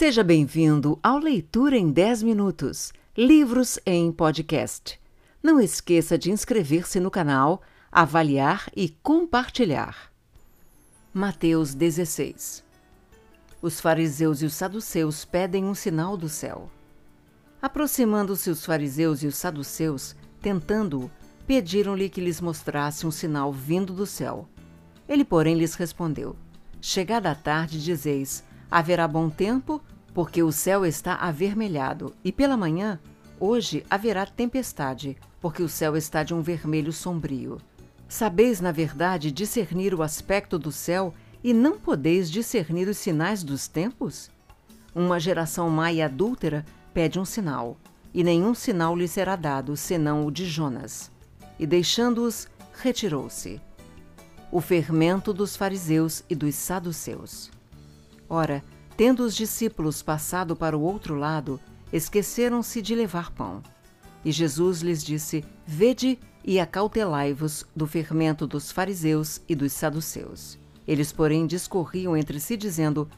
Seja bem-vindo ao Leitura em 10 Minutos Livros em Podcast. Não esqueça de inscrever-se no canal, avaliar e compartilhar. Mateus 16 Os fariseus e os saduceus pedem um sinal do céu. Aproximando-se os fariseus e os saduceus, tentando-o, pediram-lhe que lhes mostrasse um sinal vindo do céu. Ele, porém, lhes respondeu: Chegada a tarde, dizeis: haverá bom tempo, porque o céu está avermelhado, e pela manhã, hoje, haverá tempestade, porque o céu está de um vermelho sombrio. Sabeis, na verdade, discernir o aspecto do céu e não podeis discernir os sinais dos tempos? Uma geração má e adúltera pede um sinal, e nenhum sinal lhe será dado, senão o de Jonas. E deixando-os, retirou-se. O fermento dos fariseus e dos saduceus. Ora, tendo os discípulos passado para o outro lado, esqueceram-se de levar pão. E Jesus lhes disse: Vede e acautelai-vos do fermento dos fariseus e dos saduceus. Eles, porém, discorriam entre si, dizendo: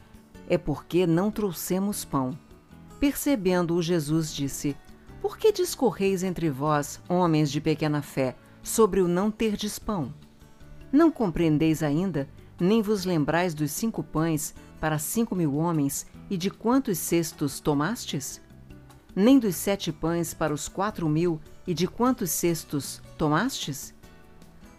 É porque não trouxemos pão. Percebendo-o, Jesus disse: Por que discorreis entre vós, homens de pequena fé, sobre o não terdes pão? Não compreendeis ainda nem vos lembrais dos cinco pães para cinco mil homens e de quantos cestos tomastes? Nem dos sete pães para os quatro mil e de quantos cestos tomastes?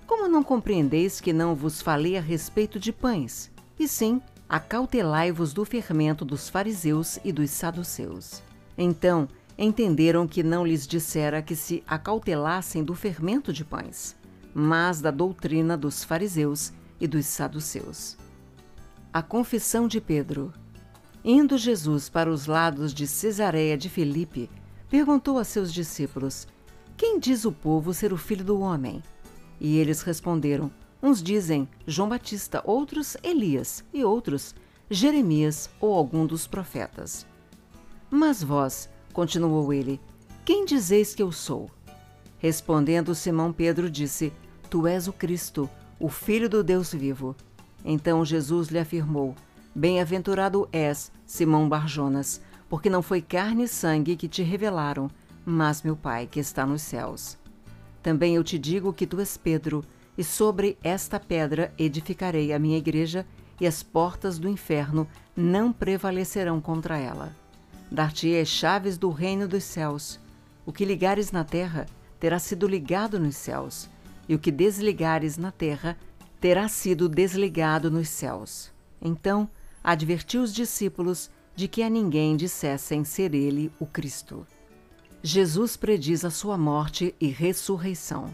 Como não compreendeis que não vos falei a respeito de pães, e sim acautelai-vos do fermento dos fariseus e dos saduceus? Então entenderam que não lhes dissera que se acautelassem do fermento de pães, mas da doutrina dos fariseus e dos saduceus. A confissão de Pedro. Indo Jesus para os lados de Cesareia de Filipe, perguntou a seus discípulos: Quem diz o povo ser o filho do homem? E eles responderam: Uns dizem João Batista, outros Elias e outros Jeremias ou algum dos profetas. Mas vós, continuou ele, quem dizeis que eu sou? Respondendo Simão Pedro disse: Tu és o Cristo, o Filho do Deus vivo. Então Jesus lhe afirmou: Bem-aventurado és, Simão Barjonas, porque não foi carne e sangue que te revelaram, mas meu Pai que está nos céus. Também eu te digo que tu és Pedro, e sobre esta pedra edificarei a minha igreja, e as portas do inferno não prevalecerão contra ela. Dar-te-ei as chaves do reino dos céus. O que ligares na terra terá sido ligado nos céus, e o que desligares na terra terá sido desligado nos céus. Então advertiu os discípulos de que a ninguém dissessem ser ele o Cristo. Jesus prediz a sua morte e ressurreição.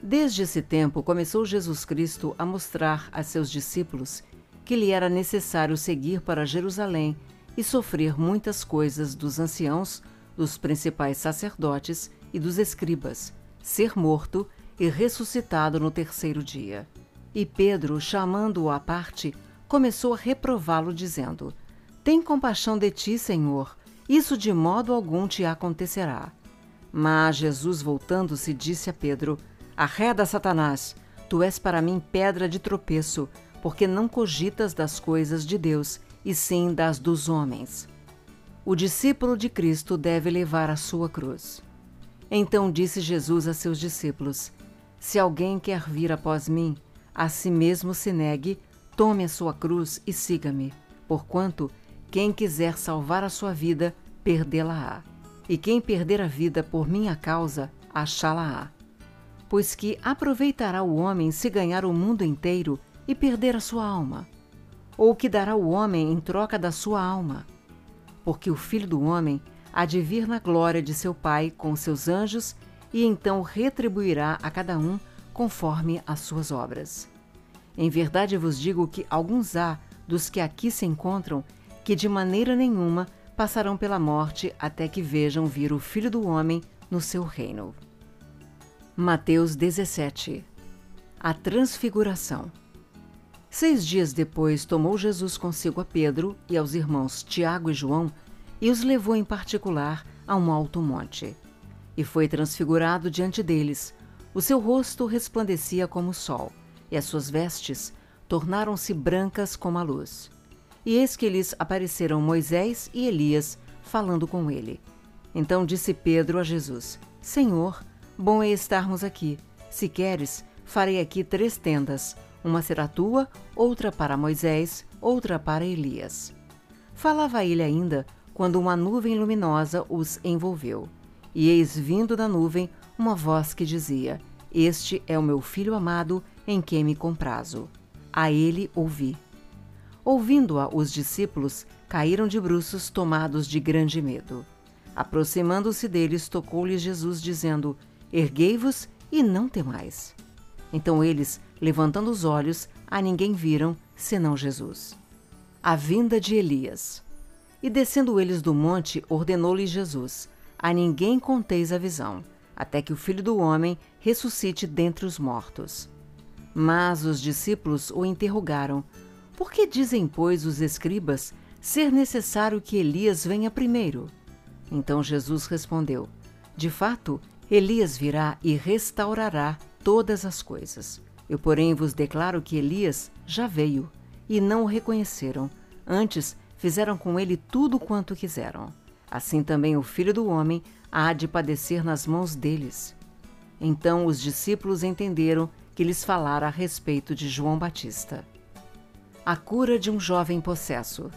Desde esse tempo começou Jesus Cristo a mostrar a seus discípulos que lhe era necessário seguir para Jerusalém e sofrer muitas coisas dos anciãos, dos principais sacerdotes e dos escribas, ser morto e ressuscitado no terceiro dia. E Pedro, chamando-o à parte, começou a reprová-lo, dizendo: Tem compaixão de ti, Senhor, isso de modo algum te acontecerá. Mas Jesus, voltando-se, disse a Pedro: Arreda, Satanás, tu és para mim pedra de tropeço, porque não cogitas das coisas de Deus, e sim das dos homens. O discípulo de Cristo deve levar a sua cruz. Então disse Jesus a seus discípulos: Se alguém quer vir após mim, a si mesmo se negue, tome a sua cruz e siga-me. Porquanto, quem quiser salvar a sua vida, perdê-la-á. E quem perder a vida por minha causa, achá-la-á. Pois que aproveitará o homem se ganhar o mundo inteiro e perder a sua alma? Ou que dará o homem em troca da sua alma? Porque o Filho do Homem há de vir na glória de seu Pai com seus anjos e então retribuirá a cada um conforme as suas obras. Em verdade vos digo que alguns há dos que aqui se encontram que de maneira nenhuma passarão pela morte até que vejam vir o Filho do Homem no seu reino. Mateus 17 A Transfiguração Seis dias depois tomou Jesus consigo a Pedro e aos irmãos Tiago e João e os levou em particular a um alto monte. E foi transfigurado diante deles. O seu rosto resplandecia como o sol, e as suas vestes tornaram-se brancas como a luz. e eis que lhes apareceram Moisés e Elias falando com ele. Então disse Pedro a Jesus: Senhor, bom é estarmos aqui. Se queres, farei aqui três tendas: uma será tua, outra para Moisés, outra para Elias. Falava ele ainda quando uma nuvem luminosa os envolveu. E eis vindo da nuvem uma voz que dizia: Este é o meu filho amado, em quem me comprazo. A ele ouvi. Ouvindo-a, os discípulos caíram de bruços, tomados de grande medo. Aproximando-se deles, tocou-lhes Jesus, dizendo: Erguei-vos e não temais. Então eles, levantando os olhos, a ninguém viram, senão Jesus. A vinda de Elias. E descendo eles do monte, ordenou-lhes Jesus: A ninguém conteis a visão, até que o filho do homem ressuscite dentre os mortos. Mas os discípulos o interrogaram: Por que dizem, pois, os escribas ser necessário que Elias venha primeiro? Então Jesus respondeu: De fato, Elias virá e restaurará todas as coisas. Eu, porém, vos declaro que Elias já veio e não o reconheceram. Antes, fizeram com ele tudo quanto quiseram. Assim também o filho do homem há de padecer nas mãos deles. Então os discípulos entenderam que lhes falara a respeito de João Batista. A cura de um jovem possesso.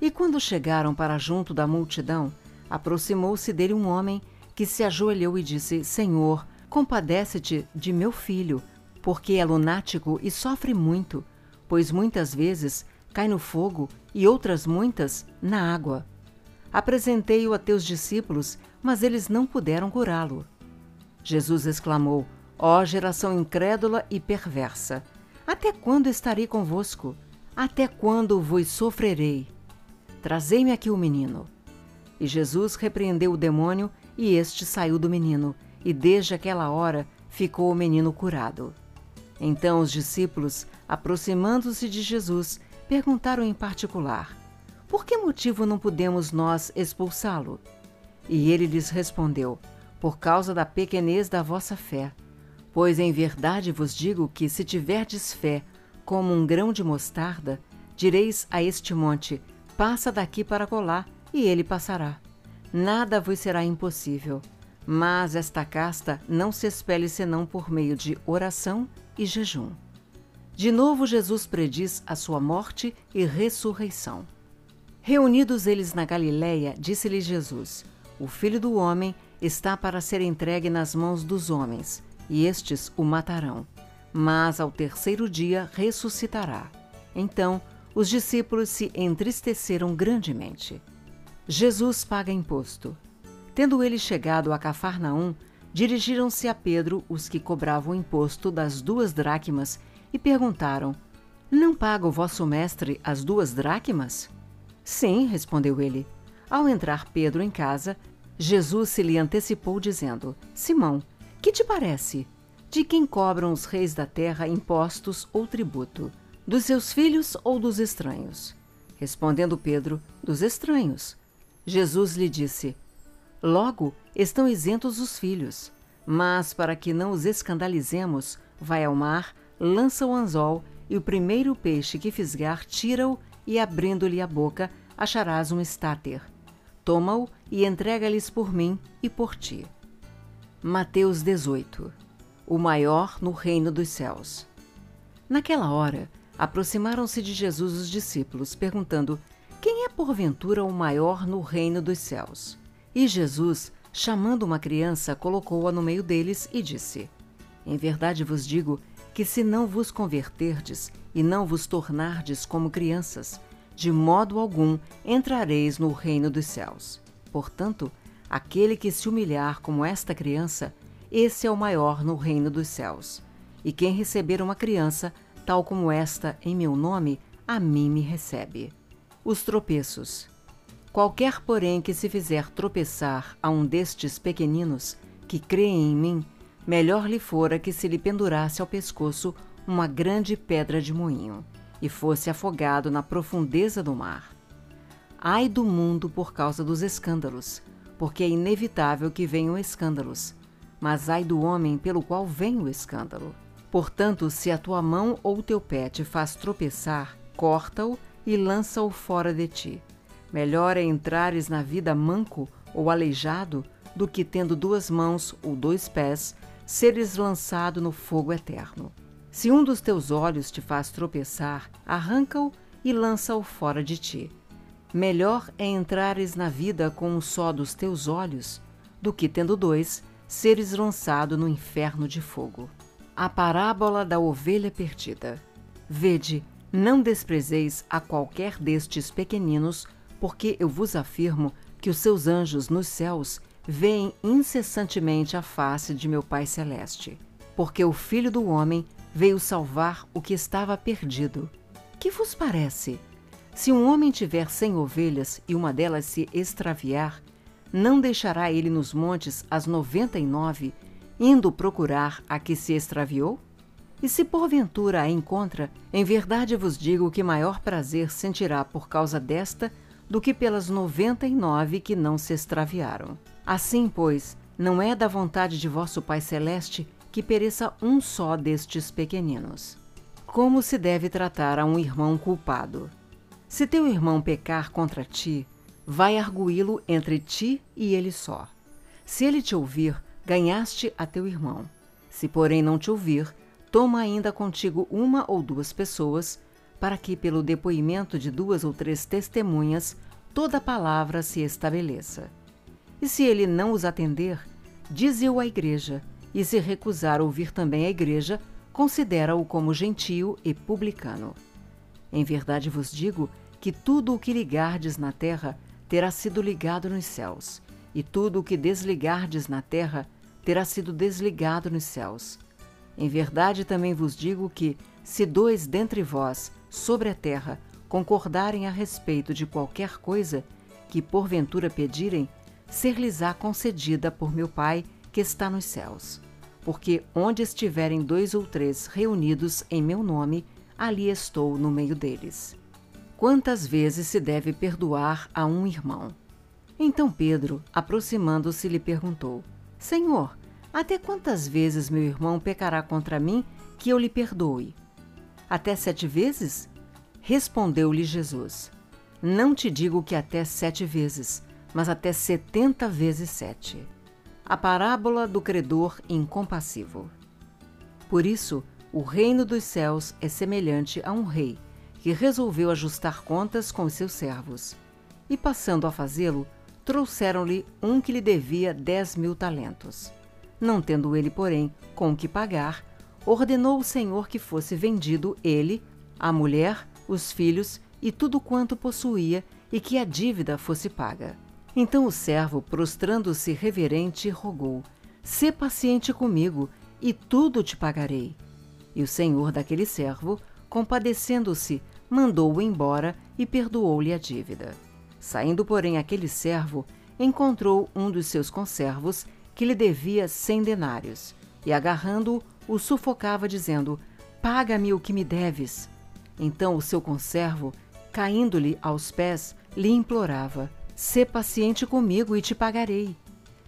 E quando chegaram para junto da multidão, aproximou-se dele um homem que se ajoelhou e disse: Senhor, compadece-te de meu filho, porque é lunático e sofre muito, pois muitas vezes cai no fogo e outras muitas na água. Apresentei-o a teus discípulos, mas eles não puderam curá-lo. Jesus exclamou: Ó oh, geração incrédula e perversa, até quando estarei convosco? Até quando vos sofrerei? Trazei-me aqui o menino. E Jesus repreendeu o demônio, e este saiu do menino, e desde aquela hora ficou o menino curado. Então os discípulos, aproximando-se de Jesus, perguntaram em particular: Por que motivo não podemos nós expulsá-lo? E ele lhes respondeu: Por causa da pequenez da vossa fé. Pois em verdade vos digo que, se tiverdes fé como um grão de mostarda, direis a este monte: Passa daqui para colar, e ele passará. Nada vos será impossível. Mas esta casta não se espelhe senão por meio de oração e jejum. De novo, Jesus prediz a sua morte e ressurreição. Reunidos eles na Galiléia, disse-lhes Jesus: O filho do homem está para ser entregue nas mãos dos homens, e estes o matarão. Mas ao terceiro dia ressuscitará. Então os discípulos se entristeceram grandemente. Jesus paga imposto. Tendo ele chegado a Cafarnaum, dirigiram-se a Pedro os que cobravam o imposto das duas dracmas e perguntaram: Não paga o vosso mestre as duas dracmas? Sim, respondeu ele. Ao entrar Pedro em casa, Jesus se lhe antecipou, dizendo: Simão, que te parece? De quem cobram os reis da terra impostos ou tributo? Dos seus filhos ou dos estranhos? Respondendo Pedro: Dos estranhos. Jesus lhe disse: Logo estão isentos os filhos. Mas para que não os escandalizemos, vai ao mar lança o anzol e o primeiro peixe que fisgar, tira-o e, abrindo-lhe a boca, acharás um estáter. Toma-o e entrega-lhes por mim e por ti. Mateus 18 O maior no reino dos céus. Naquela hora, aproximaram-se de Jesus os discípulos, perguntando: Quem é porventura o maior no reino dos céus? E Jesus, chamando uma criança, colocou-a no meio deles e disse: Em verdade vos digo que se não vos converterdes e não vos tornardes como crianças, de modo algum entrareis no reino dos céus. Portanto, aquele que se humilhar como esta criança, esse é o maior no reino dos céus. E quem receber uma criança, tal como esta, em meu nome, a mim me recebe. Os tropeços. Qualquer, porém, que se fizer tropeçar a um destes pequeninos, que creem em mim, melhor lhe fora que se lhe pendurasse ao pescoço uma grande pedra de moinho e fosse afogado na profundeza do mar. Ai do mundo por causa dos escândalos, porque é inevitável que venham escândalos, mas ai do homem pelo qual vem o escândalo. Portanto, se a tua mão ou teu pé te faz tropeçar, corta-o e lança-o fora de ti. Melhor é entrares na vida manco ou aleijado do que tendo duas mãos ou dois pés, seres lançado no fogo eterno. Se um dos teus olhos te faz tropeçar, arranca-o e lança-o fora de ti. Melhor é entrares na vida com um só dos teus olhos, do que tendo dois, seres lançado no inferno de fogo. A parábola da ovelha perdida. Vede, não desprezeis a qualquer destes pequeninos, porque eu vos afirmo que os seus anjos nos céus veem incessantemente a face de meu Pai Celeste. Porque o Filho do Homem veio salvar o que estava perdido. Que vos parece? Se um homem tiver cem ovelhas e uma delas se extraviar, não deixará ele nos montes as noventa e nove, indo procurar a que se extraviou? E se porventura a encontra, em verdade vos digo que maior prazer sentirá por causa desta do que pelas noventa e nove que não se extraviaram. Assim, pois, não é da vontade de vosso Pai Celeste que pereça um só destes pequeninos. Como se deve tratar a um irmão culpado? Se teu irmão pecar contra ti, vai arguí-lo entre ti e ele só. Se ele te ouvir, ganhaste a teu irmão. Se, porém, não te ouvir, toma ainda contigo uma ou duas pessoas, para que, pelo depoimento de duas ou três testemunhas, toda palavra se estabeleça. E se ele não os atender, dize-o à igreja, e se recusar ouvir também a igreja, considera-o como gentio e publicano. Em verdade vos digo que tudo o que ligardes na terra terá sido ligado nos céus, e tudo o que desligardes na terra terá sido desligado nos céus. Em verdade também vos digo que, se dois dentre vós, sobre a terra, concordarem a respeito de qualquer coisa que porventura pedirem, ser-lhes-á concedida por meu Pai que está nos céus. Porque onde estiverem dois ou três reunidos em meu nome, ali estou no meio deles. Quantas vezes se deve perdoar a um irmão? Então Pedro, aproximando-se, lhe perguntou: Senhor, até quantas vezes meu irmão pecará contra mim que eu lhe perdoe? Até sete vezes? Respondeu-lhe Jesus: Não te digo que até sete vezes, mas até setenta vezes sete. A parábola do credor incompassivo. Por isso, o reino dos céus é semelhante a um rei que resolveu ajustar contas com os seus servos. E passando a fazê-lo, trouxeram-lhe um que lhe devia dez mil talentos. Não tendo ele, porém, com que pagar, ordenou o Senhor que fosse vendido ele, a mulher, os filhos e tudo quanto possuía, e que a dívida fosse paga. Então o servo, prostrando-se reverente, rogou: Sê paciente comigo, e tudo te pagarei. E o senhor daquele servo, compadecendo-se, mandou-o embora e perdoou-lhe a dívida. Saindo, porém, aquele servo, encontrou um dos seus conservos que lhe devia cem denários, e agarrando-o, o sufocava, dizendo: Paga-me o que me deves. Então o seu conservo, caindo-lhe aos pés, lhe implorava: Sê paciente comigo e te pagarei.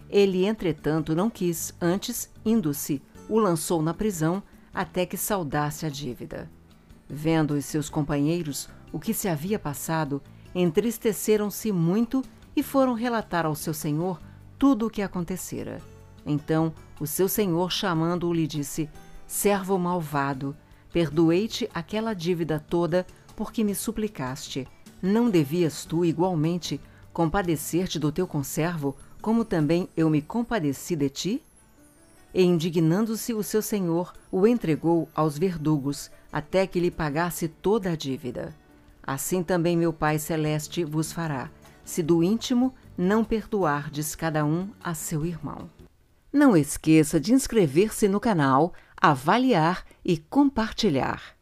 Ele, entretanto, não quis, antes, indo-se, o lançou na prisão até que saudasse a dívida. Vendo os seus companheiros o que se havia passado, entristeceram-se muito e foram relatar ao seu senhor tudo o que acontecera. Então o seu senhor, chamando-o, lhe disse: Servo malvado, perdoei-te aquela dívida toda porque me suplicaste. Não devias tu, igualmente, compadecer-te do teu conservo, como também eu me compadeci de ti? E indignando-se o seu senhor, o entregou aos verdugos, até que lhe pagasse toda a dívida. Assim também meu Pai Celeste vos fará, se do íntimo não perdoardes cada um a seu irmão. Não esqueça de inscrever-se no canal, avaliar e compartilhar.